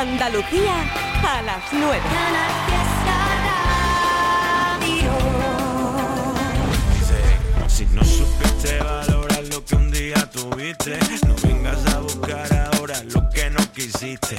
Andalucía a las 9. Si no supiste valorar lo que un día tuviste, no vengas a buscar ahora lo que no quisiste.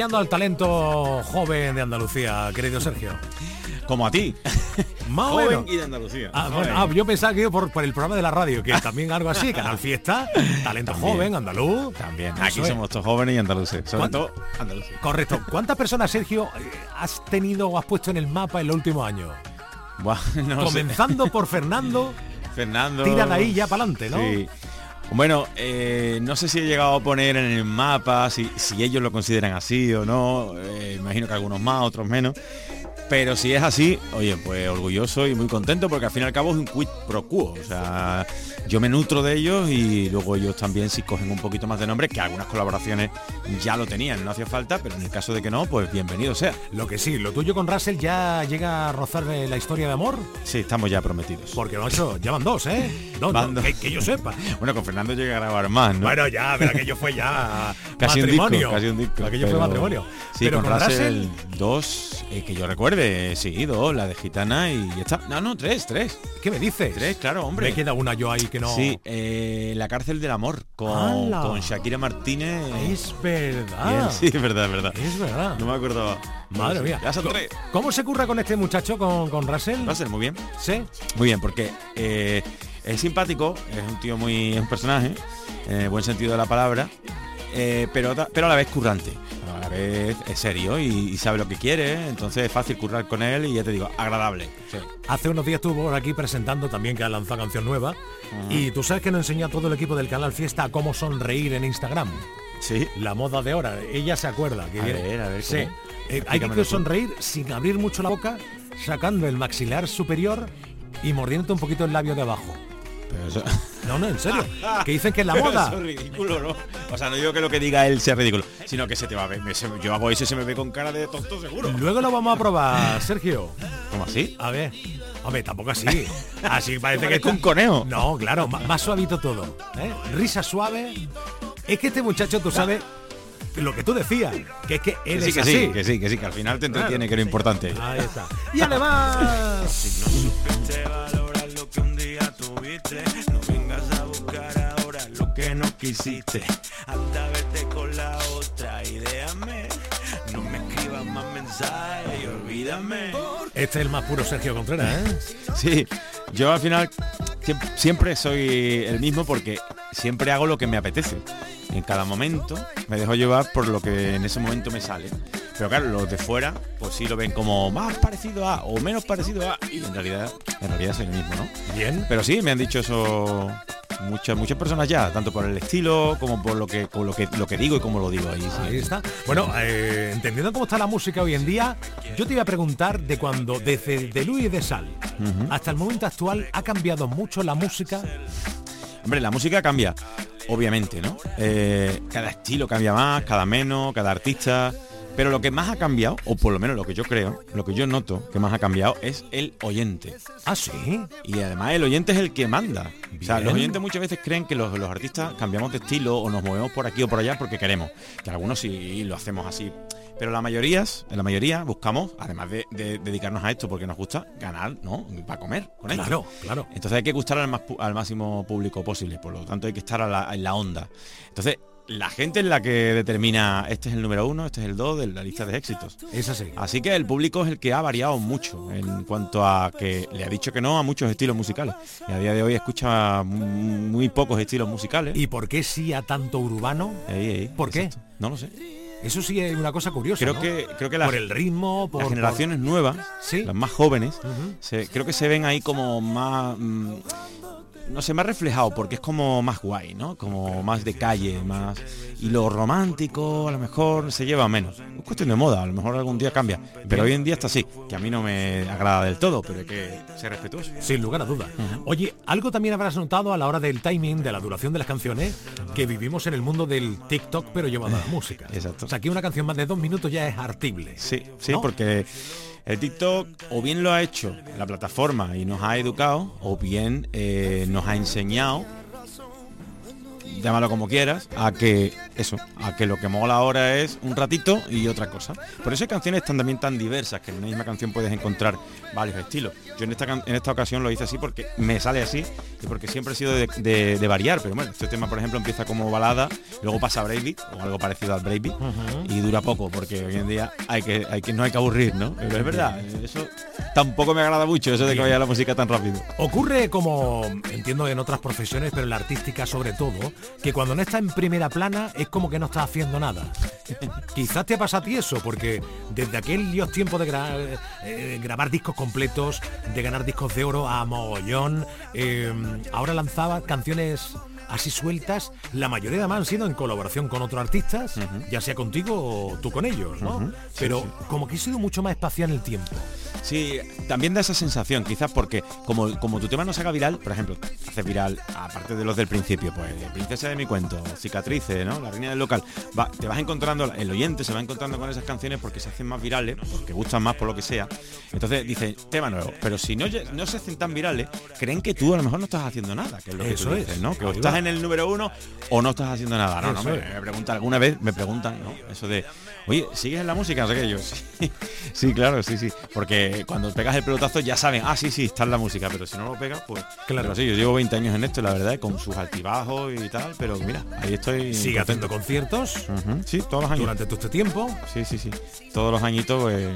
Apoyando al talento joven de Andalucía, querido Sergio. Como a ti. Más o Joven menos. y de Andalucía. Ah, bueno, ah, yo pensaba que por, por el programa de la radio, que también algo así, Canal Fiesta, talento También. joven, andaluz. También. Aquí es. somos todos jóvenes y andaluces. Sobre ¿Cuánto? todo andaluces. Correcto. ¿Cuántas personas, Sergio, eh, has tenido o has puesto en el mapa en los últimos años? Buah, no sé. Comenzando por Fernando, Fernando. tira de ahí ya para adelante, ¿no? Sí. Bueno, eh, no sé si he llegado a poner en el mapa, si, si ellos lo consideran así o no. eh, imagino que algunos más, otros menos. Pero si es así, oye, pues orgulloso y muy contento porque al fin y al cabo es un quid pro quo. O sea, yo me nutro de ellos y luego ellos también si cogen un poquito más de nombre, que algunas colaboraciones ya lo tenían, no hacía falta, pero en el caso de que no, pues bienvenido sea. Lo que sí, lo tuyo con Russell ya llega a rozar la historia de amor, Sí, estamos ya prometidos. porque macho, ya van dos, ¿eh? Van dos. que, que yo sepa. Bueno, con Fernando llegué a grabar más, ¿no? Bueno, ya, pero aquello fue ya Casi un disco, matrimonio. casi un disco. Aquello fue pero- matrimonio. Sí, pero con, Russell, dos, eh, que yo recuerde, sí, dos, la de Gitana y ya está. No, no, tres, tres. ¿qué me dices? Tres, claro, hombre. Me queda una yo ahí que no. Sí, eh, La cárcel del amor, con, Shakira Martínez. Es verdad. Sí, es verdad, es verdad. Es verdad. No me acordaba. Madre mía. Ya son Co- tres. ¿Cómo se curra con este muchacho, con, con Russell? Russell, muy bien. Sí. Muy bien, porque eh, es simpático, es un tío muy, es un personaje, en el buen sentido de la palabra, eh, pero, pero a la vez currante. A la vez es serio y, y sabe lo que quiere, entonces es fácil currar con él y ya te digo, agradable. Sí. Hace unos días estuvo por aquí presentando también que ha lanzado canción nueva. Y tú sabes que nos enseña todo el equipo del canal Fiesta a cómo sonreír en Instagram. Sí. La moda de ahora. Ella se acuerda. Que A viene- ver, a ver, Sí. ¿cómo? Eh, hay que sonreír sin abrir mucho la boca, sacando el maxilar superior y mordiéndote un poquito el labio de abajo. Pero eso, No, no, en serio. que dicen que es la Pero moda. eso es ridículo, ¿no? O sea, no digo que lo que diga él sea ridículo, sino que se te va a ver. me- se- yo hago eso y se me ve con cara de tonto seguro. Luego lo vamos a probar, Sergio. ¿Cómo así? A ver. Hombre, tampoco así. Así parece que Parezco un conejo. No, claro, más, suavito todo. ¿eh? Risa suave. Es que este muchacho, tú sabes lo que tú decías, que es que él Que sí, es que así. sí, que sí, que sí, que al final te entretiene, que es lo importante. Ahí está. Y además, quisiste. Anda, vete con la otra y déjame. No me escribas más mensajes y olvídame. este es el más puro Sergio Contreras, ¿eh? Sí, yo al final siem- siempre soy el mismo porque siempre hago lo que me apetece. En cada momento me dejo llevar por lo que en ese momento me sale. Pero claro, los de fuera, pues sí lo ven como más parecido a o menos parecido a. Y en realidad, en realidad soy el mismo, ¿no? Bien. Pero sí, me han dicho eso muchas, muchas personas ya, tanto por el estilo como por lo que, por lo que, lo que digo y cómo lo digo ahí. sí. Ahí está. Bueno, eh, entendiendo cómo está la música hoy en día, yo te iba a preguntar de cuando, desde de Luis de Sal hasta el momento actual, ¿ha cambiado mucho la música? Hombre, la música cambia, obviamente, ¿no? Eh, cada estilo cambia más, cada menos, cada artista. Pero lo que más ha cambiado, o por lo menos lo que yo creo, lo que yo noto que más ha cambiado es el oyente. Ah, sí. Y además el oyente es el que manda. O sea, los oyentes muchas veces creen que los, los artistas cambiamos de estilo o nos movemos por aquí o por allá porque queremos. Que algunos sí lo hacemos así Pero la mayoría, la mayoría buscamos, además de, de dedicarnos a esto porque nos gusta, ganar, ¿no? Para comer con esto. Claro, claro. Entonces hay que gustar al, más al máximo público posible, por lo tanto hay que estar a la- en la onda. Entonces, la gente es la que determina, este es el número uno, este es el dos de la lista de éxitos. Es así. Así que el público es el que ha variado mucho en cuanto a que le ha dicho que no a muchos estilos musicales. Y a día de hoy escucha mu- muy pocos estilos musicales. ¿Y por qué sí a tanto urbano? Ahí, ¿Por qué? No lo sé. Eso sí es una cosa curiosa. Creo ¿no? que creo que la- por el ritmo, por las generaciones nuevas, Sí. las más jóvenes, se- creo que se ven ahí como más, mm, no sé, más reflejado, porque es como más guay, ¿no? Como más de calle, más... Y lo romántico a lo mejor se lleva menos. Es cuestión de moda, a lo mejor algún día cambia. Pero hoy en día está así, que a mí no me agrada del todo, pero hay que ser respetuoso. sin lugar a dudas. Oye, algo también habrás notado a la hora del timing, de la duración de las canciones, que vivimos en el mundo del TikTok, pero llevado a la música. Exacto. O sea, que una canción más de dos minutos ya es artible. Sí, sí, ¿No? porque el TikTok o bien lo ha hecho la plataforma y nos ha educado, o bien eh, nos ha enseñado, llámalo como quieras, a que eso, a que lo que mola ahora es un ratito y otra cosa. Por eso hay canciones tan, también tan diversas que en una misma canción puedes encontrar varios estilos. Yo en esta, en esta ocasión lo hice así porque me sale así y porque siempre he sido de, de- de variar. Pero bueno, este tema por ejemplo empieza como balada, luego pasa a breakbeat o algo parecido al breakbeat y dura poco porque hoy en día hay que, hay que no hay que aburrir, ¿no? Pero es verdad, eso tampoco me agrada mucho, eso de que vaya la música tan rápido. Ocurre como entiendo en otras profesiones, pero en la artística sobre todo, que cuando no está en primera plana es como que no está haciendo nada. Quizás te pasa a ti eso, porque desde aquellos tiempos de gra- eh, grabar discos completos, de ganar discos de oro a mogollón, eh, ahora lanzaba canciones así sueltas, la mayoría además han sido en colaboración con otros artistas, ya sea contigo o tú con ellos, ¿no? Pero como que ha sido mucho más espacial en el tiempo. Sí, también da esa sensación, quizás porque como, como tu tema no se haga viral, por ejemplo, hace viral, aparte de los del principio, pues Princesa de mi cuento, Cicatrices, ¿no? La reina del local, va- te vas encontrando, el oyente se va encontrando con esas canciones porque se hacen más virales, porque gustan más por lo que sea. Entonces dice, tema nuevo, pero si no, no se hacen tan virales, creen que tú a lo mejor no estás haciendo nada, que es lo que Eso tú dices, ¿no? Que estás. En el número uno o no estás haciendo nada. No, no, me, me preguntan, alguna vez me preguntan, ¿no? Eso de, oye, ¿sigues en la música? No sé qué, yo, sí, sí, claro, sí, sí. Porque cuando pegas el pelotazo ya saben, ah, sí, sí, está en la música, pero si no lo pegas, pues... Claro. Sí, yo llevo 20 años en esto, la verdad, con sus altibajos y tal, pero mira, ahí estoy... Sigue haciendo conciertos Ujú, Sí, todos los años. durante todo este tiempo. Sí, sí, sí. Todos los añitos pues,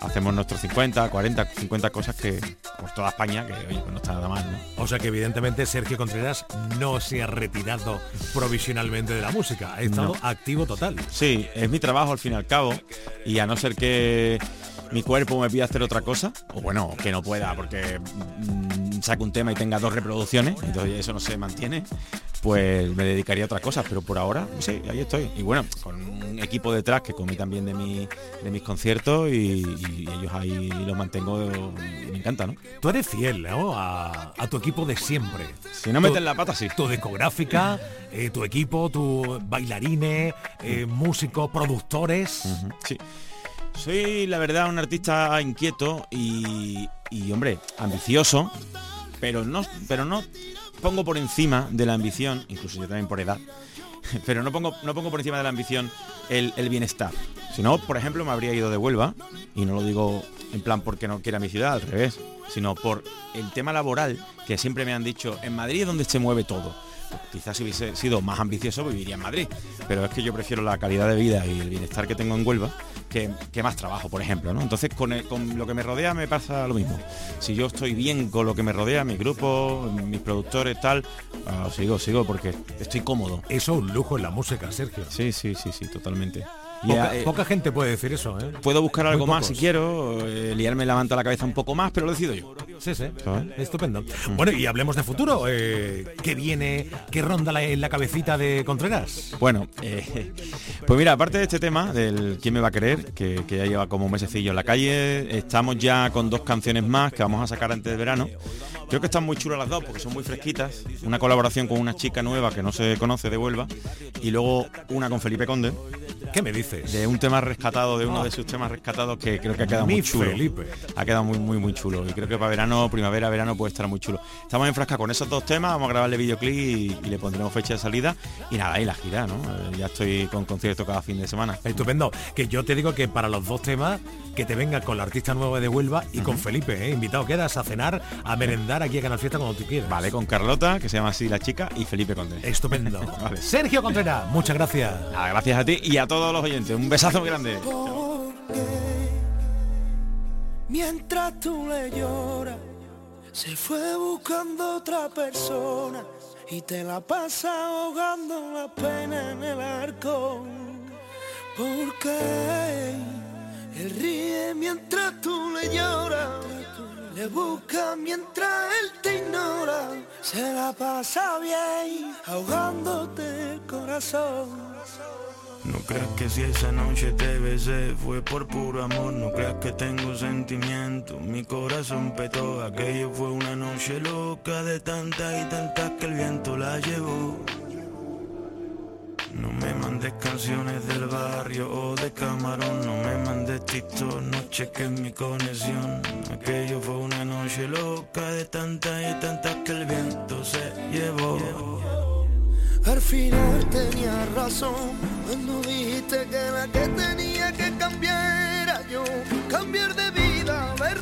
hacemos nuestros 50, 40, 50 cosas que por toda España, que oye, pues no está nada mal, ¿no? O sea que evidentemente Sergio Contreras no se ha retirado provisionalmente de la música, ha estado activo total. Sí, es mi trabajo al fin y cabo. Y a no ser que mi cuerpo me pida hacer otra cosa, o bueno, que no pueda porque mm, saque un tema y tenga dos reproducciones, entonces eso no se mantiene, pues me dedicaría a otras cosas. Pero por ahora, sí, ahí estoy. Y bueno, con un equipo detrás que comí también de, mi, de mis conciertos y, y ellos ahí los mantengo y me encanta, ¿no? Tú eres fiel ¿no? a, a tu equipo de siempre. Si no Tu- meten la pata, sí. Tu discográfica, eh, tu equipo, tus bailarines, eh, músicos, productores. Sí. Soy, la verdad, un artista inquieto y, hombre, ambicioso, pero no, pero no pongo por encima de la ambición, incluso yo también por edad, pero no pongo, no pongo por encima de la ambición el, el bienestar. Si no, por ejemplo, me habría ido de Huelva, y no lo digo en plan porque no quiera mi ciudad, al revés, sino por el tema laboral, que siempre me han dicho, en Madrid es donde se mueve todo. Quizás si hubiese sido más ambicioso viviría en Madrid, pero es que yo prefiero la calidad de vida y el bienestar que tengo en Huelva que, que más trabajo, por ejemplo. ¿no? Entonces con, el- con lo que me rodea me pasa lo mismo. Si yo estoy bien con lo que me rodea, mi grupo, mis productores, tal, ah, sigo, sigo porque estoy cómodo. Eso es un lujo en la música, Sergio. Sí, sí, sí, sí, totalmente. Eh, poca gente puede decir eso, ¿eh? Puedo buscar algo más si quiero, eh, liarme la manta a la cabeza un poco más, pero lo decido yo. Sí, sí. ¿Sabes? Estupendo. Bueno, y hablemos de futuro. Eh, ¿Qué viene? ¿Qué ronda la- en la cabecita de Contreras? Bueno, pues mira, aparte de este tema, del ¿Quién me va a querer?, que, que ya lleva como un mesecillo en la calle, estamos ya con dos canciones más que vamos a sacar antes del verano. Creo que están muy chulas las dos porque son muy fresquitas. Una colaboración con una chica nueva que no se conoce de Huelva y luego una con Felipe Conde. ¿Qué me de un tema rescatado, de uno de sus temas rescatados que creo que ha quedado Mi muy chulo. Felipe. Ha quedado muy, muy, muy chulo. Y creo que para verano, primavera, verano puede estar muy chulo. Estamos en frasca con esos dos temas, vamos a grabarle videoclip y, y le pondremos fecha de salida. Y nada, y la gira, ¿no? Eh, Ya estoy con concierto cada fin de semana. Estupendo. Que yo te digo que para los dos temas, que te vengas con la artista nueva de Huelva y con Felipe, ¿eh? invitado quedas a cenar, a merendar aquí a Canal Fiesta cuando tú quieras. Vale, con Carlota, que se llama así la chica, y Felipe Conde. Estupendo. Vale. Sergio Contreras, muchas gracias. Nada, gracias a ti y a todos los oyentes. Un besazo muy grande. Mientras tú le lloras, se fue buscando otra persona y te la pasa ahogando la pena en el arco. Porque él ríe mientras tú le lloras, le busca mientras él te ignora, se la pasa bien ahogándote el corazón. No creas que si esa noche te besé fue por puro amor, no creas que tengo sentimiento, mi corazón petó, aquello fue una noche loca de tantas y tantas que el viento la llevó. No me mandes canciones del barrio o de camarón, no me mandes TikTok, no cheques mi conexión. Aquello fue una noche loca de tantas y tantas que el viento se llevó. Al final tenía razón cuando dijiste que la que tenía que cambiar era yo. Cambiar de vida, de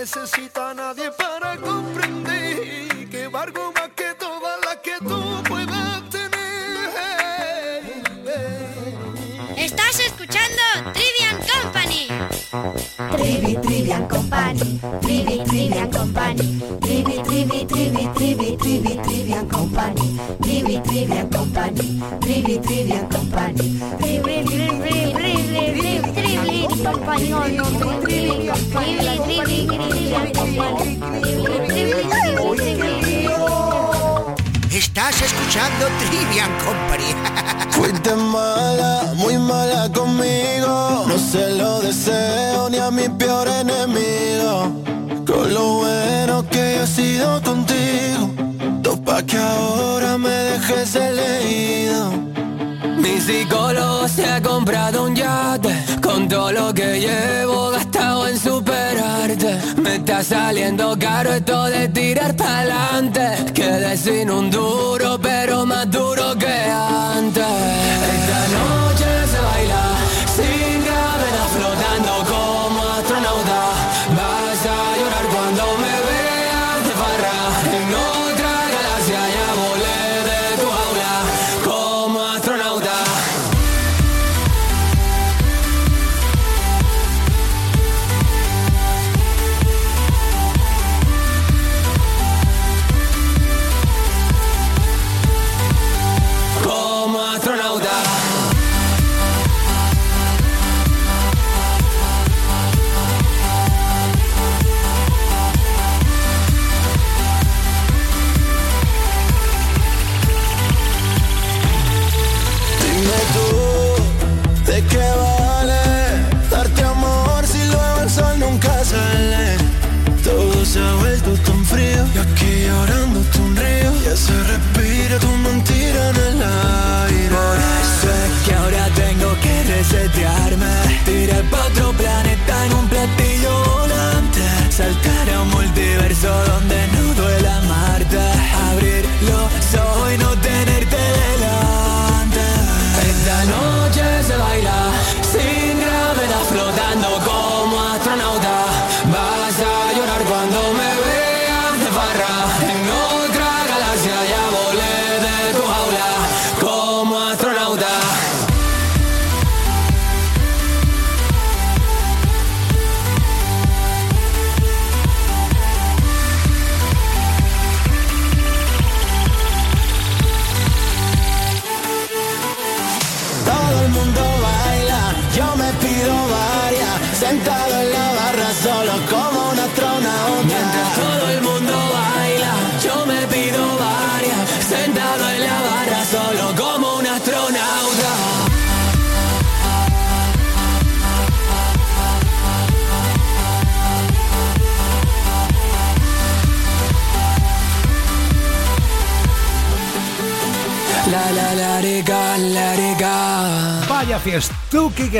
No necesito a nadie para comprender que valgo más que todas las que tú puedas tener. Estás escuchando Trivian Company. Trivi, Trivian Company, Trivi, Trivian Company, Trivi, Trivi, Trivi, Trivi, Trivi, Trivian Company, Trivi, Trivian Company, Trivi, Trivian Company, Trivi, Trivi, Trivi, Trivi, Estás escuchando Trivian Company. Fuiste mala, muy mala conmigo. No se lo deseo ni a mi peor enemigo. Con lo bueno que he sido contigo. Topa que ahora me dejes elegido. Psicólogo se ha comprado un yate. Con todo lo que llevo gastado en superarte. Me está saliendo caro esto de tirar pa'lante. Quedé sin un duro pero más duro que antes. Esta noche se baila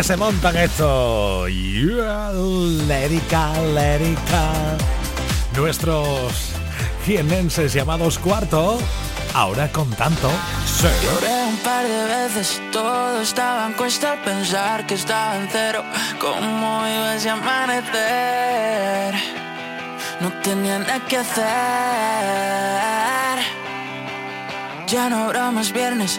que se montan esto. Yeah, lérica, lérica. Nuestros jienenses llamados cuarto, ahora con tanto. Sí. Lloré un par de veces, todo estaba en cuesta pensar que estaba en cero. ¿Cómo iba ese amanecer? No tenía nada que hacer. Ya no habrá más viernes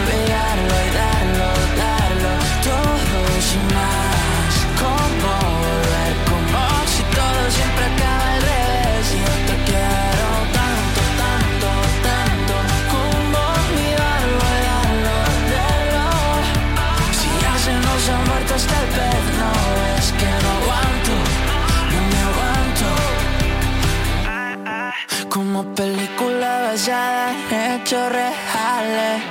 Como volver, como si todo siempre acaba al revés. Yo te quiero tanto, tanto, tanto, como olvidarlo y darlo, darlo. Si ya se nos ha muerto hasta el pez, no es que no aguanto, no me aguanto. Como película basada en hechos reales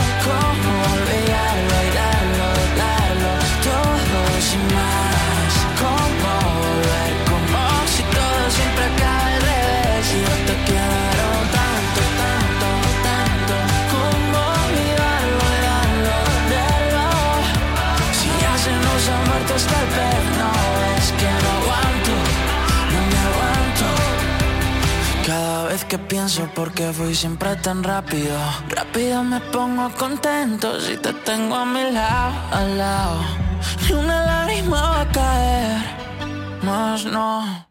que pienso por qué fui siempre tan rápido. Rápido me pongo contento si te tengo a mi lado, al lado. Ni una lágrima va a caer, más no.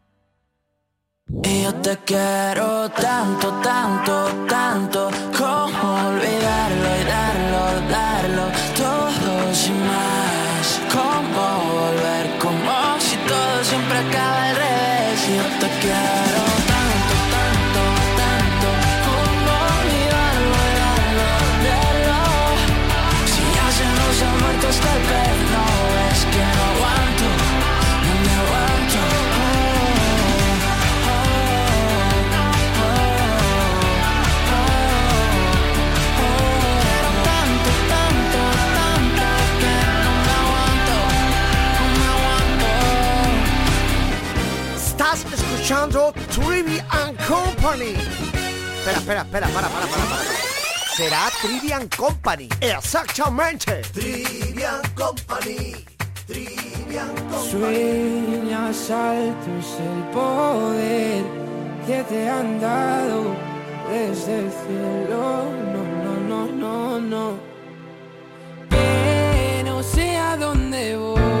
Y yo te quiero tanto, tanto, tanto Como escuchando Trivian Company. Espera, espera, espera, para, para, para, para. Será Trivian Company. Exactamente. Trivian Company. Trivian Sueñas altos el poder que te han dado desde el cielo. No, no, no, no, no. Que no sé a dónde voy,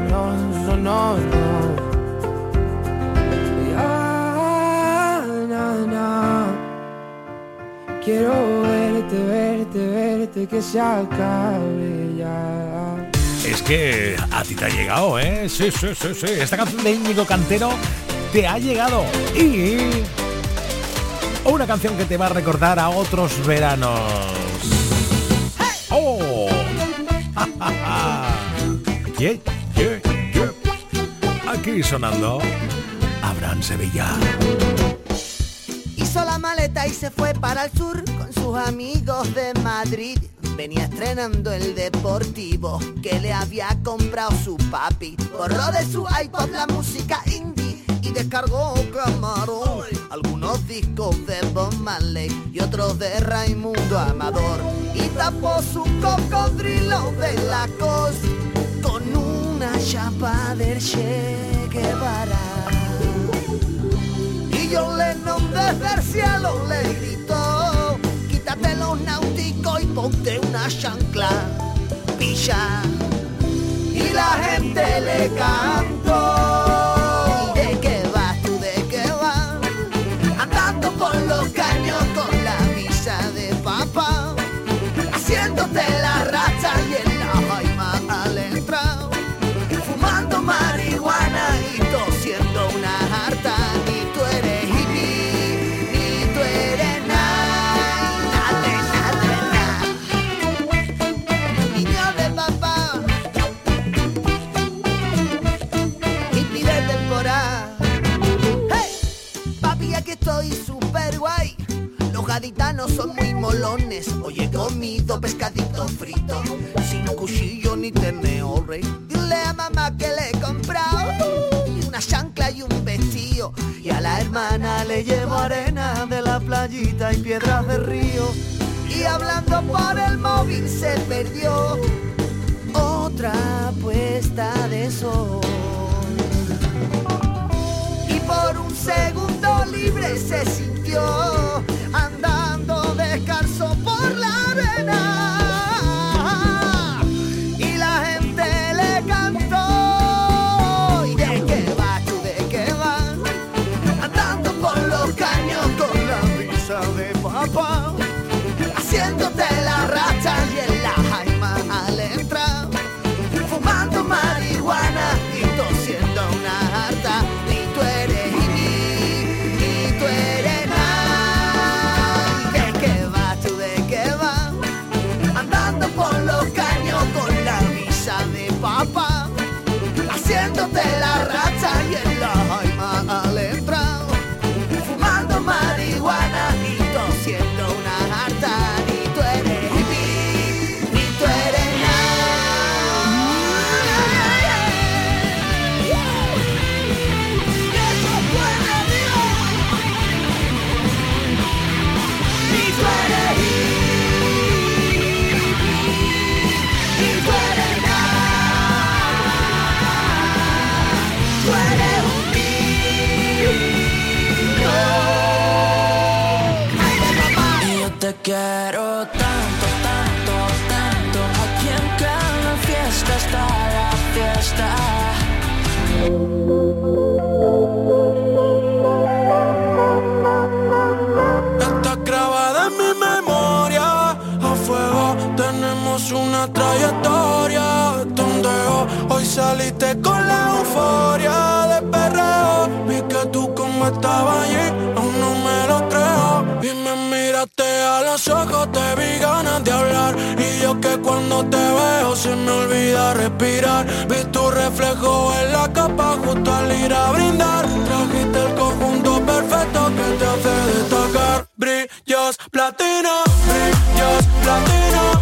no, no, no. Ya, na, na. Quiero verte, verte, verte, que se acabe ya. Es que a ti te ha llegado, ¿eh? Sí, sí, sí, sí. Esta canción de Íñigo Cantero te ha llegado. Y una canción que te va a recordar a otros veranos. ¡Oh! Yeah, yeah, yeah. Aquí sonando Abraham Sevilla. Hizo la maleta y se fue para el sur con sus amigos de Madrid. Venía estrenando el deportivo que le había comprado su papi. Borró de su iPod la música indie y descargó Camarón. Algunos discos de Bob Marley y otros de Raimundo Amador. Y tapó su cocodrilo de la cos con una chapa del Che Guevara. Y John Lennon desde el cielo le gritó Quítate los náuticos y ponte una chancla Pilla Y la gente le cantó comido pescadito frito, sin cuchillo ni tenedor. Dile a mamá que le he comprado una chancla y un vestido. Y a la hermana le llevo arena de la playita y piedras de río. Y hablando por el móvil se perdió otra puesta de sol. Y por un segundo libre se sintió tú una trayectoria. Donde hoy saliste con la euforia de perreo. Vi que tú como estabas allí, aún no me lo creo. Y me miraste a los ojos, te vi ganas de hablar. Y yo que cuando te veo se me olvida respirar. Vi tu reflejo en la capa justo al ir a brindar. Trajiste el conjunto perfecto que te hace destacar. Brillos platino, brillos platino.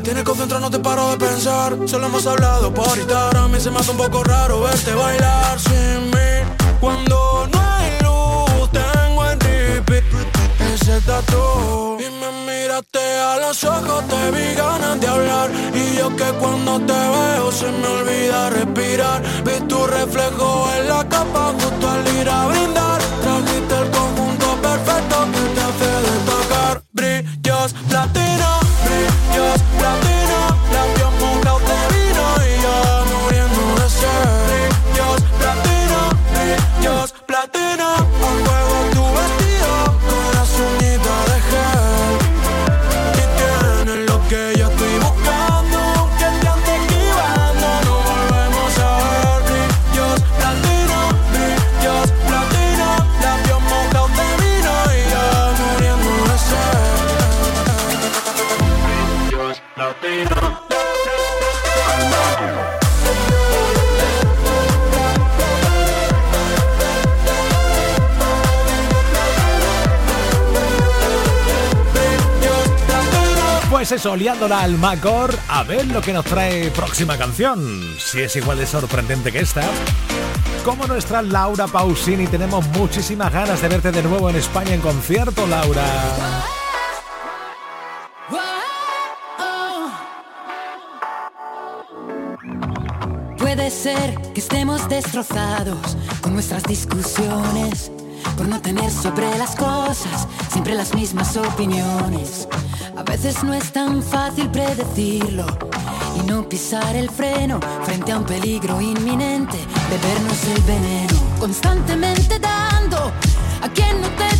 Me tienes concentrado, no te paro de pensar. Solo hemos hablado por Instagram y se me hace un poco raro verte bailar sin mí. Cuando no hay luz, tengo en repeat ese tatu. Y me miraste a los ojos, te vi ganas de hablar. Y yo que cuando te veo se me olvida respirar. Vi tu reflejo en la capa justo al ir a brindar. Eso, liándola al Macor, a ver lo que nos trae próxima canción. Si es igual de sorprendente que esta. Como nuestra Laura Pausini, tenemos muchísimas ganas de verte de nuevo en España en concierto, Laura. Puede ser que estemos destrozados con nuestras discusiones, por no tener sobre las cosas siempre las mismas opiniones. A veces no es tan fácil predecirlo. Y no pisar el freno frente a un peligro inminente, bebernos el veneno, constantemente dando a quien no te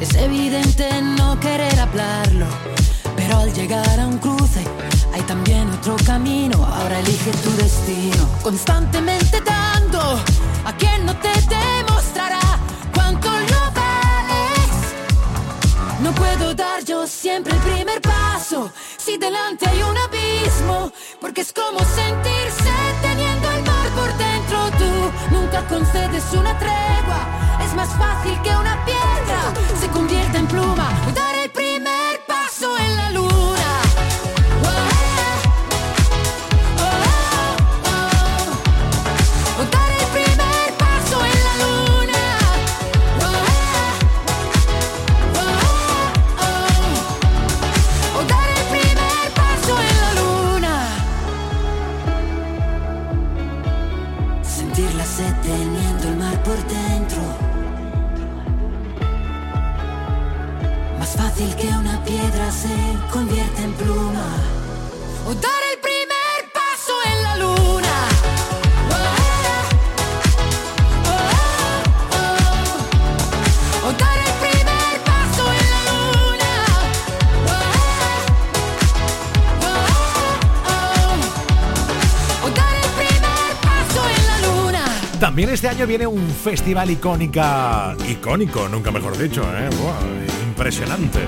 Es evidente no querer hablarlo, pero al llegar a un cruce hay también otro camino. Ahora elige tu destino, constantemente dando a quien no te demostrará cuánto lo vales. No puedo dar yo siempre el primer paso si delante hay un abismo, porque es como sentirse teniendo el mar por dentro. Tú nunca concedes una tregua, más fácil que una piedra se convierta en pluma. También este año viene un festival icónica, icónico, nunca mejor dicho, ¿eh? Buah, impresionante.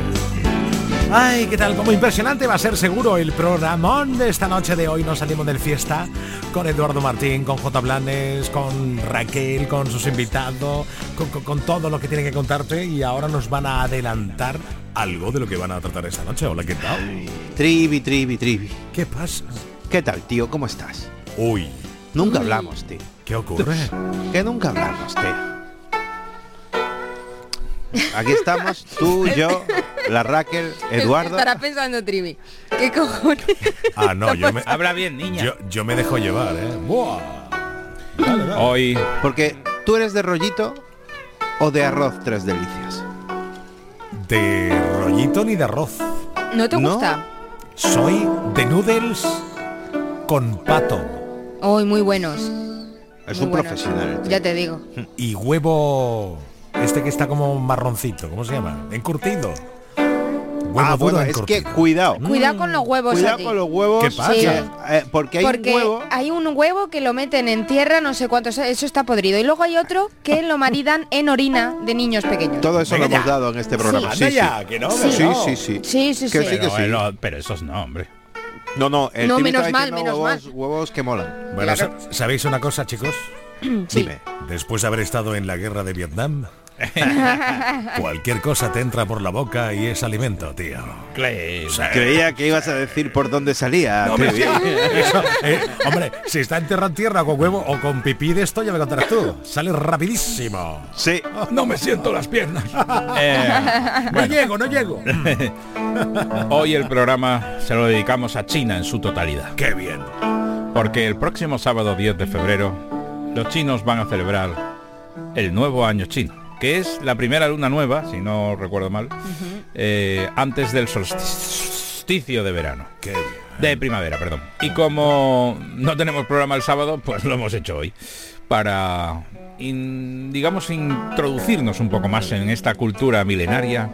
Ay, ¿qué tal? Como impresionante va a ser seguro el programón de esta noche de hoy. Nos salimos del fiesta con Eduardo Martín, con J. Blanes, con Raquel, con sus invitados, con, con- con todo lo que tienen que contarte y ahora nos van a adelantar algo de lo que van a tratar esta noche. Hola, ¿qué tal? Trivi, trivi, trivi. ¿Qué pasa? ¿Qué tal, tío? ¿Cómo estás? Uy. Nunca hablamos, tío. ¿Qué ocurre? Que nunca hablamos, tío. Aquí estamos, tú, yo, la Raquel, Eduardo. Estará pensando Trivi. ¿Qué cojones? Ah, no, yo me... Habla bien, niña. Yo, yo me dejo llevar, ¿eh? Buah. Hoy. Porque tú eres de rollito o de arroz tres delicias. De rollito ni de arroz. ¿No te ¿No? gusta? Soy de noodles con pato Hoy muy buenos. Es Muy un profesional. Ya te digo. y huevo este que está como marroncito, ¿cómo se llama? Encurtido. Huevo Ah, bueno, es que encurtido. cuidado. Cuidado con los huevos. Cuidado con los huevos. ¿Qué pasa? Sí. eh, porque hay Porque un huevo. hay un huevo que lo meten en tierra, no sé cuántos, eso está podrido. Y luego hay otro que lo maridan en orina de niños pequeños. Todo eso Venga lo hemos ya. dado en este programa. Sí, sí. Sí, sí, sí. Sí, sí, Que sí. sí, que Pero, eh, pero esos no, hombre. No, no, el No, menos está mal, menos huevos, huevos que molan. Bueno, Claro. ¿sabéis una cosa, chicos? Sí. Dime. Después de haber estado en la guerra de Vietnam, cualquier cosa te entra por la boca y es alimento, tío. Clay. Creía que ibas a decir por dónde salía. No, hombre, eso, eh, hombre, si está enterrado en tierra con huevo o con pipí de esto, ya me contarás tú. Sale rapidísimo. Sí. No me siento las piernas. Eh, No llego, no llego. hoy el programa se lo dedicamos a China en su totalidad. Qué bien. Porque el próximo sábado 10 de febrero los chinos van a celebrar el nuevo año chino, que es la primera luna nueva, si no recuerdo mal, eh, antes del solsticio de verano. Qué. De primavera, perdón. Y como no tenemos programa el sábado, pues lo hemos hecho hoy. Para, in- digamos, introducirnos un poco más en esta cultura milenaria,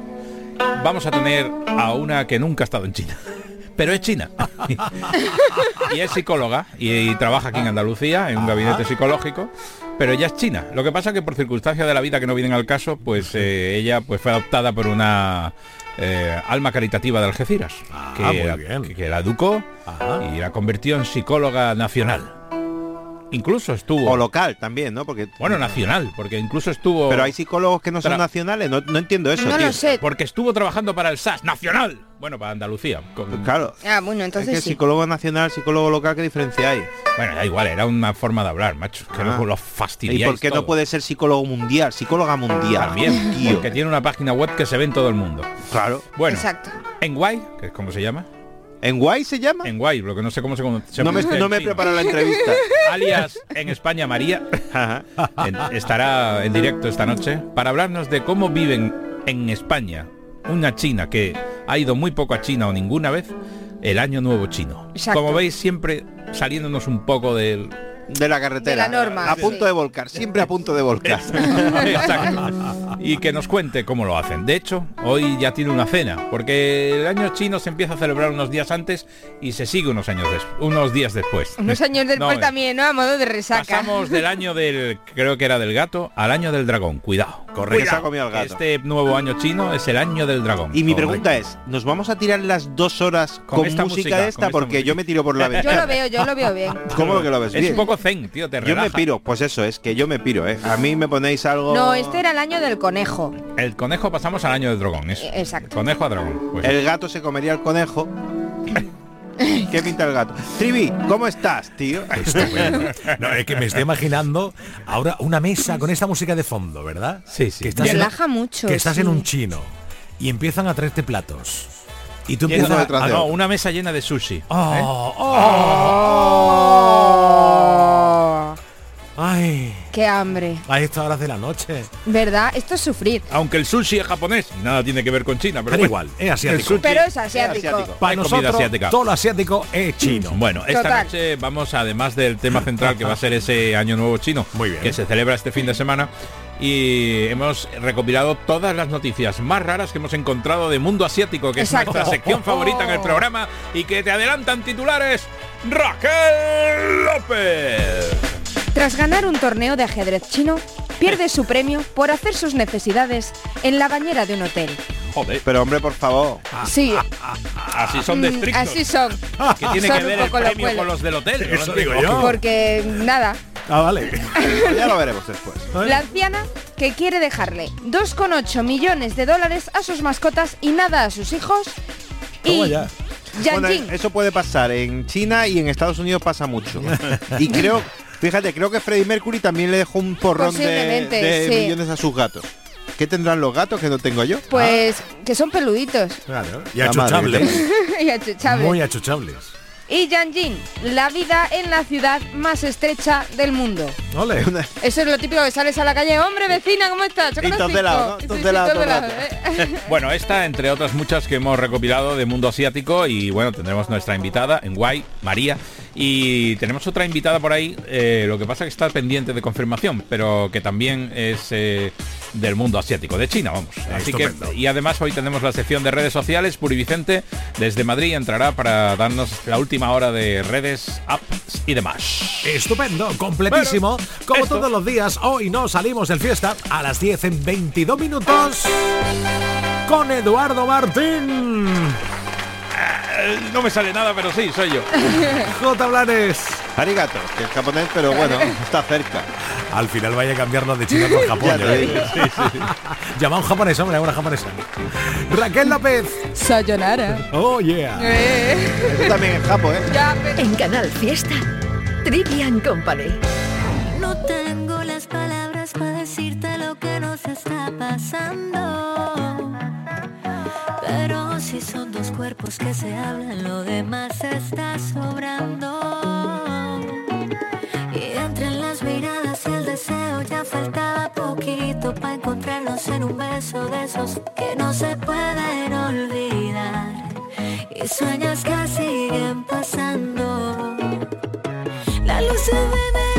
vamos a tener a una que nunca ha estado en China. Pero es china. y es psicóloga y, trabaja aquí en Andalucía, en un gabinete psicológico. Pero ella es china. Lo que pasa que por circunstancias de la vida que no vienen al caso, pues eh, ella pues fue adoptada por una eh, alma caritativa de Algeciras, Ah, que, la, bien. que- que la educó Ajá. y la convirtió en psicóloga nacional. Incluso estuvo... O local también, ¿no? Porque bueno, nacional, porque incluso estuvo... pero hay psicólogos que no son nacionales. No, no entiendo eso. No tío. lo sé. Porque estuvo trabajando para el SAS nacional. Bueno, para Andalucía. con- Claro. Ah, bueno, Es entonces que sí. psicólogo nacional, psicólogo local, ¿qué diferencia hay? Bueno, da igual, era una forma de hablar, macho. Que Ah. luego lo ¿Y fastidiáis por qué no puede ser psicólogo mundial? Psicóloga mundial. También, tío. porque tiene una página web que se ve en todo el mundo. Claro. Bueno, Exacto. en Guay, que es como se llama, ¿En Guay se llama? en Guay, lo que no sé cómo se, se no me, no me he preparado la entrevista. alias en España María, Ajá. en- estará en directo esta noche para hablarnos de cómo viven en España una china que ha ido muy poco a China o ninguna vez el año nuevo chino. Exacto. Como veis siempre saliéndonos un poco del De la carretera. De la norma, A sí. punto de volcar. Siempre a punto de volcar. Exacto. Y que nos cuente cómo lo hacen. De hecho, hoy ya tiene una cena, porque el año chino se empieza a celebrar unos días antes y se sigue unos años unos días después. Unos años después No, también, ¿no? A modo de resaca. Pasamos del año del, creo que era del gato, al año del dragón. Cuidado. Correcto. Gato. Este nuevo año chino es el año del dragón. Y mi Correcto. pregunta es, ¿nos vamos a tirar las dos horas Con con, esta música, música, de con esta? esta Porque música. yo me tiro por la Yo ventana. lo veo, yo lo veo bien. ¿Cómo que lo ves Es bien? un poco zen, tío, te Yo relaja. me piro, pues eso, es que yo me piro, ¿eh? A mí me ponéis algo... No, este era el año del conejo. El conejo pasamos al año del dragón, eso. Eh, exacto. Conejo a dragón. pues. El gato se comería el conejo. ¿Qué pinta el gato? Trivi, ¿cómo estás, tío? No, es que me estoy imaginando ahora una mesa con esta música de fondo, ¿verdad? Sí, sí. Que estás, en, Relaja mucho. que estás sí. en un chino y empiezan a traerte platos. Y tú Lleno empiezas detrás de ah, no, una mesa llena de sushi. Oh, ¿eh? oh. Oh. Ay, Qué hambre. A estas horas de la noche. ¿Verdad? Esto es sufrir. Aunque el sushi es japonés, nada tiene que ver con China, pero, Pero bueno. igual, es asiático. El sushi Pero es asiático. Para Es comida nosotros, asiática. todo lo asiático es chino. Bueno, esta Total. noche vamos, además del tema central que va a ser ese Año Nuevo Chino, Muy bien. que se celebra este fin de semana, y hemos recopilado todas las noticias más raras que hemos encontrado de mundo asiático, que Exacto. es nuestra sección favorita en el programa y que te adelantan titulares Raquel López. Tras ganar un torneo de ajedrez chino, pierde su premio por hacer sus necesidades en la bañera de un hotel. Joder, Pero hombre, por favor. Sí, así son de mm, estrictos. así son. ¿Qué tiene Son que ver el premio con los del hotel? Eso lo digo yo. Porque nada, Ah, vale. Ya lo veremos después. la anciana que quiere dejarle 2,8 millones de dólares a sus mascotas y nada a sus hijos. Toma Y ya. Bueno, eso puede pasar en China y en Estados Unidos pasa mucho. y creo, fíjate, creo que Freddie Mercury también le dejó un porrón de, Posiblemente, de sí. millones a sus gatos. ¿Qué tendrán los gatos que no tengo yo? pues que son peluditos Claro. Y achuchables. y achuchables. Muy achuchables. Y Yanjin, la vida en la ciudad más estrecha del mundo. Ole. Eso es lo típico que sales a la calle, hombre, vecina, ¿cómo estás? ¿eh? Bueno, esta, entre otras muchas que hemos recopilado de mundo asiático, y bueno, tendremos nuestra invitada en Guay, María, y tenemos otra invitada por ahí, eh, lo que pasa que está pendiente de confirmación, pero que también es eh, del mundo asiático, de China, vamos. Así que, y además hoy tenemos la sección de redes sociales, Puri Vicente, desde Madrid entrará para darnos la última hora de redes, apps y demás. Estupendo, completísimo. Como esto. todos los días, hoy nos salimos del fiesta a las 10 en 22 minutos con Eduardo Martín. Eh, No me sale nada, pero sí, soy yo. J. Blanes. Arigato, que es japonés, pero bueno, está cerca. Al final vaya a cambiarlo de China por Japón. Ya. Llama a un japonés, hombre, a una japonesa. Raquel López. Sayonara. Oh, yeah. Eh, Eso también es japo, ¿eh? ya, pero- En Canal Fiesta, Trivian Company. No tengo las palabras para decirte lo que nos está pasando. Pero si son dos cuerpos que se hablan, lo demás está sobrando. Y entre las miradas y el deseo ya faltaba poquito para encontrarnos en un beso de esos que no se pueden olvidar. Y sueños que siguen pasando. Las luces de neones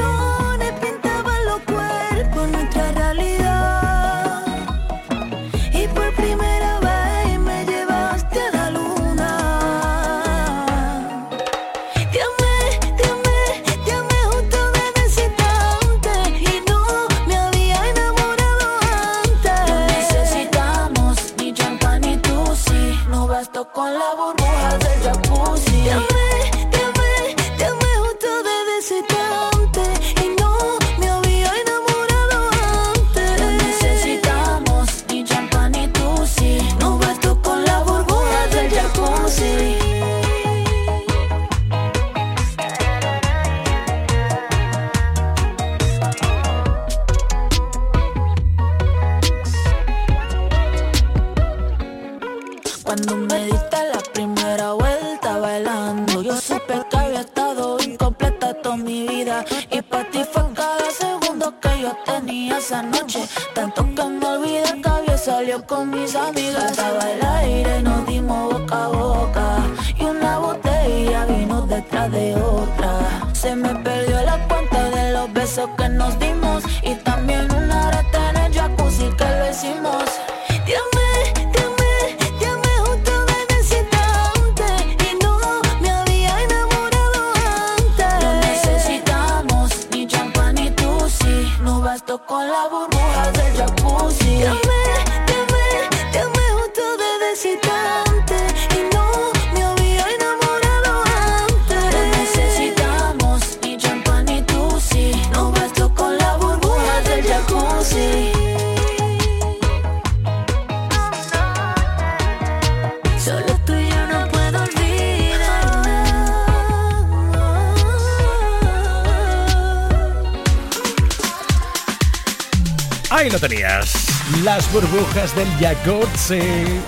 Ahí lo tenías. Las burbujas del Jacuzzi.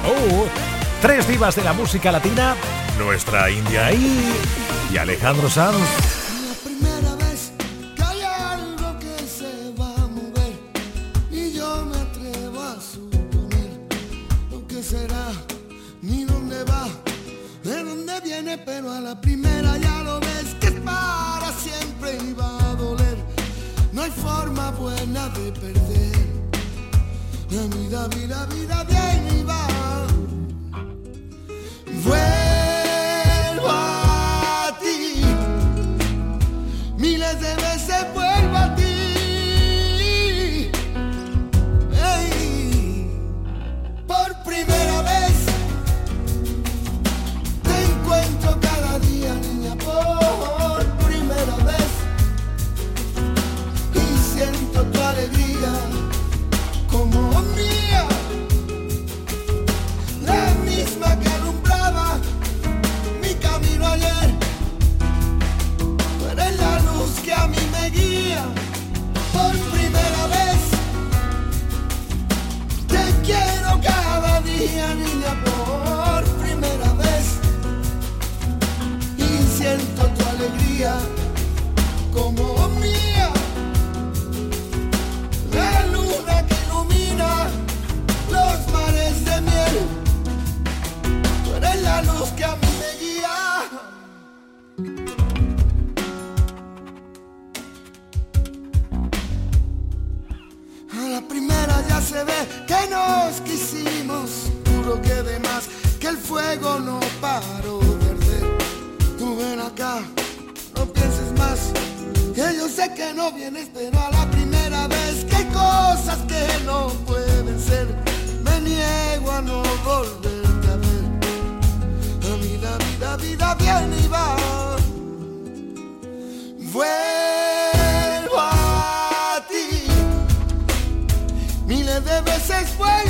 Oh, tres divas de la música latina. Nuestra India ahí y Alejandro Sanz. se ve que nos quisimos, juro que de más, que el fuego no paró de arder. Tú ven acá, no pienses más, que yo sé que no vienes, pero a la primera vez que hay cosas que no pueden ser, me niego a no volverte a ver. A mí la vida, vida viene y va. Vuelve después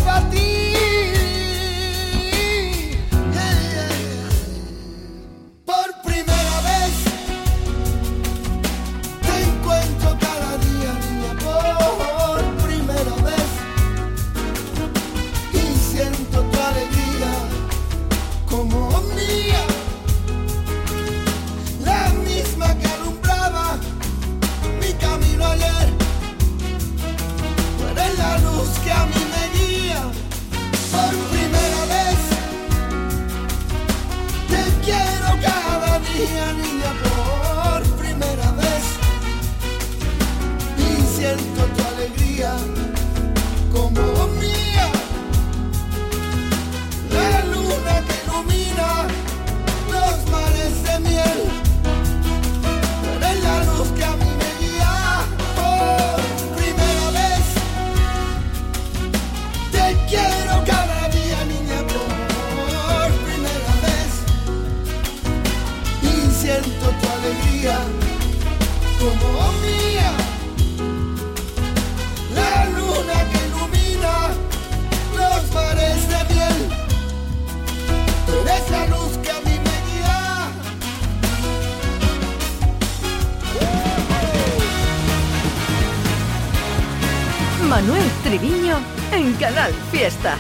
Manuel Triviño en Canal Fiesta.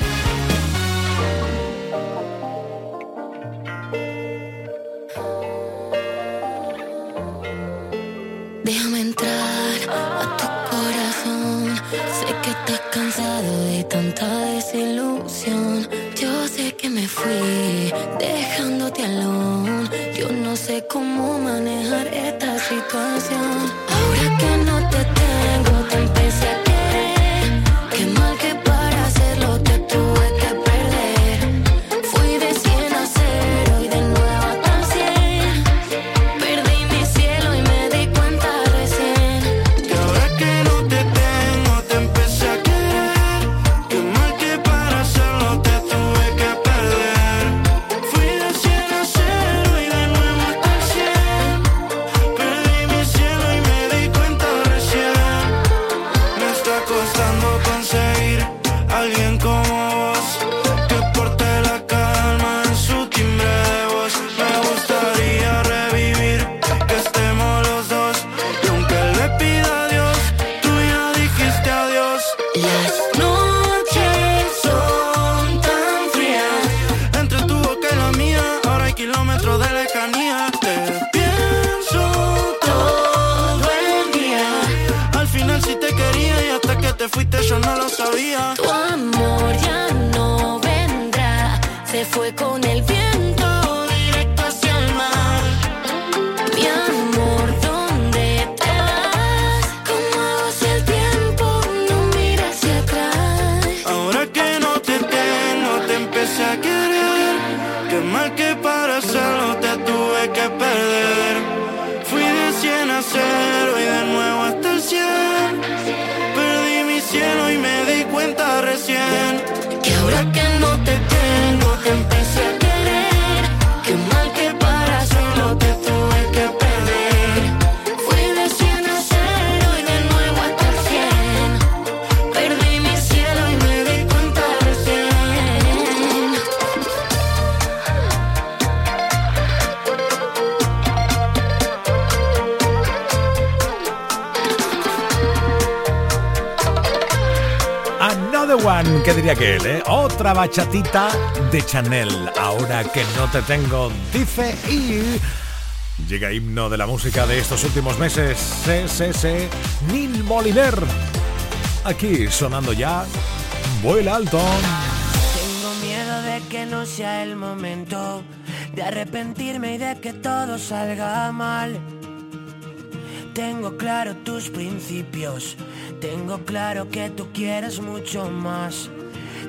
¿Qué diría que él, eh? Otra bachatita de Chanel. Ahora que no te tengo, dice y... Llega himno de la música de estos últimos meses. CCC, Neil Moliner. Aquí sonando ya. Vuela alto. Tengo miedo de que no sea el momento de arrepentirme y de que todo salga mal. Tengo claro tus principios, tengo claro que tú quieres mucho más.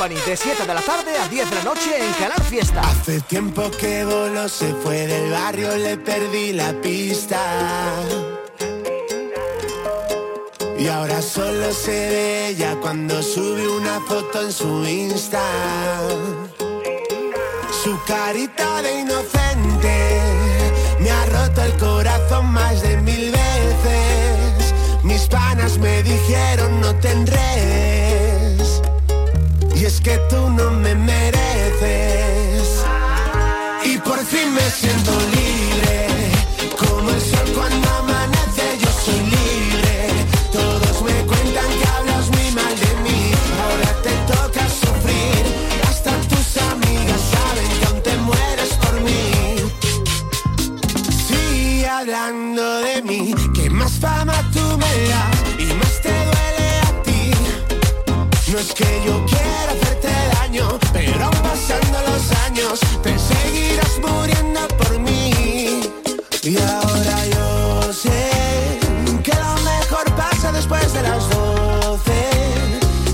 De 7 de la tarde a 10 de la noche en Canal Fiesta. Hace tiempo que voló, se fue del barrio, le perdí la pista. Y ahora solo se ve ella cuando sube una foto en su Insta. Su carita de inocente me ha roto el corazón más de mil veces. Mis panas me dijeron no te enredes. Y que tú no me mereces. Y por fin me siento libre. Como el sol cuando amanece, yo soy libre. Todos me cuentan que hablas muy mal de mí. Ahora te toca sufrir. Hasta tus amigas saben que aún te mueres por mí. Sigue hablando de mí. Que más fama tú me das y más te duele a ti. No es que yo quiera pero pasando los años te seguirás muriendo por mí. Y ahora yo sé que lo mejor pasa después de las doce.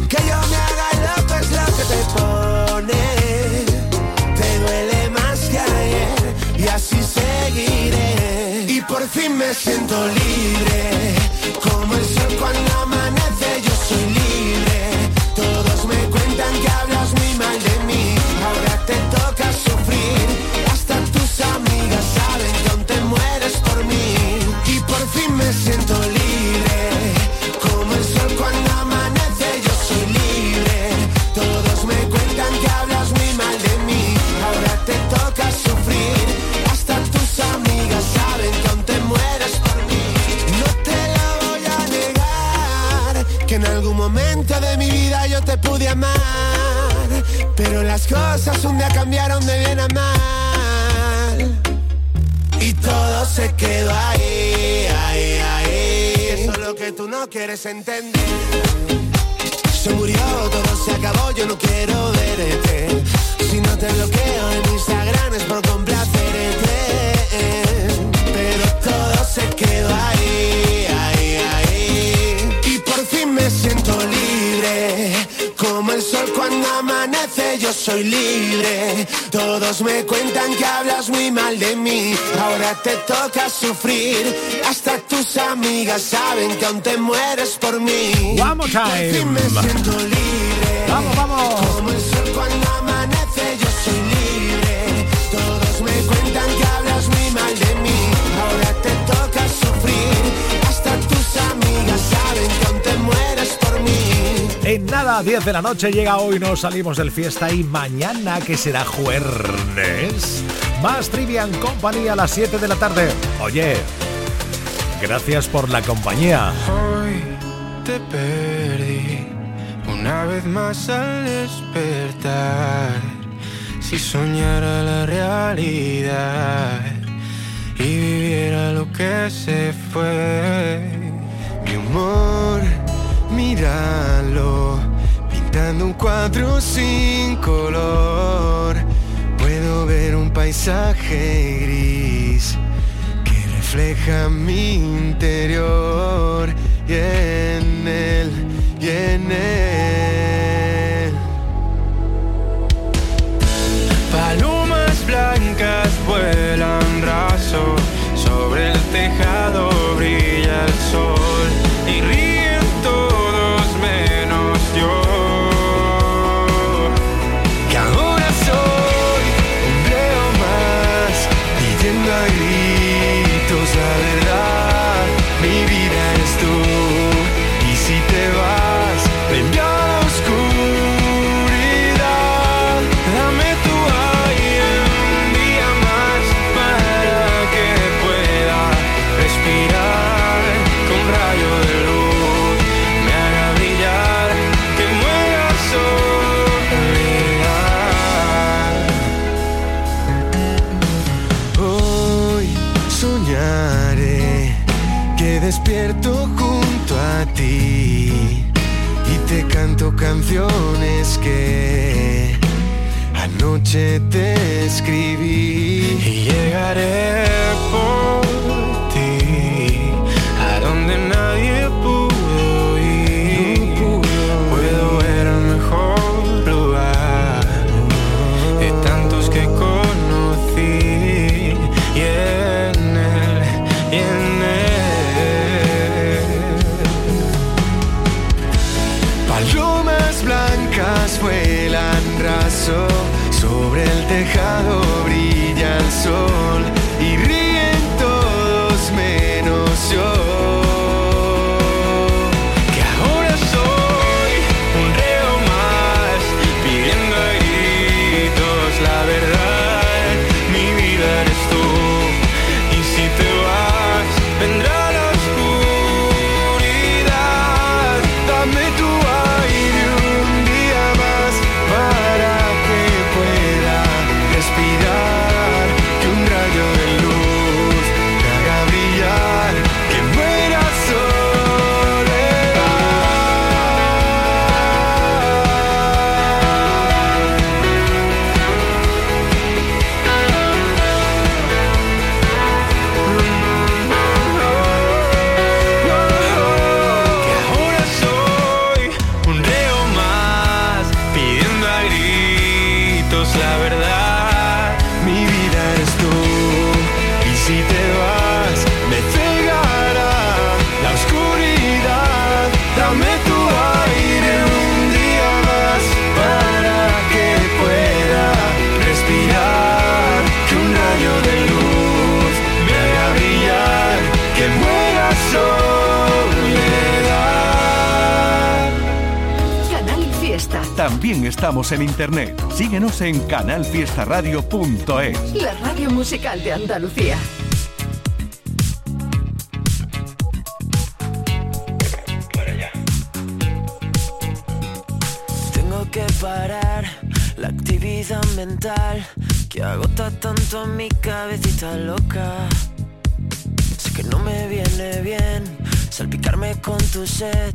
Que yo me haga loco es lo que te pone. Te duele más que ayer y así seguiré. Y por fin me siento libre. Quieres entender. Se murió, todo se acabó, yo no quiero verte. Si no te bloqueo en Instagram es por complacerte. Pero todo se quedó ahí, ahí, ahí. Y por fin me siento libre. Como el sol cuando amanece, yo soy libre. Todos me cuentan te toca sufrir. Hasta tus amigas saben que aún te mueres por mí. One more time. fin me siento libre. Vamos, vamos. Como el sol cuando amanece, yo soy libre. Todos me cuentan que hablas muy mal de mí. Ahora te toca sufrir. Hasta tus amigas saben que aún te mueres por mí. En nada, 10 de la noche llega hoy, nos salimos del fiesta y mañana, que será jueves, más Trivian Company a las 7 de la tarde. Oye, gracias por la compañía. Hoy te perdí una vez más al despertar. Si soñara la realidad y viviera lo que se fue, mi humor, míralo, pintando un cuadro sin color. Ver un paisaje gris que refleja mi interior y en él, y en él. Palomas blancas vuelan raso, sobre el tejado canciones que anoche te escribí y llegaré blancas vuelan raso, sobre el tejado brilla el sol También estamos en internet. Síguenos en canalfiestaradio.es. La radio musical de Andalucía. que parar la actividad mental que agota tanto a mi cabecita loca. Sé que no me viene bien salpicarme con tu sed.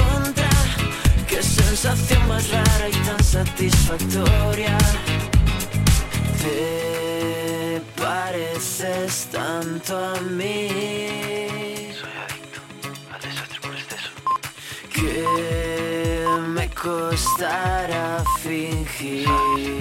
qué sensación más rara y tan satisfactoria te pareces tanto a mí. Soy adicto al desastre por exceso. Que me costará fingir.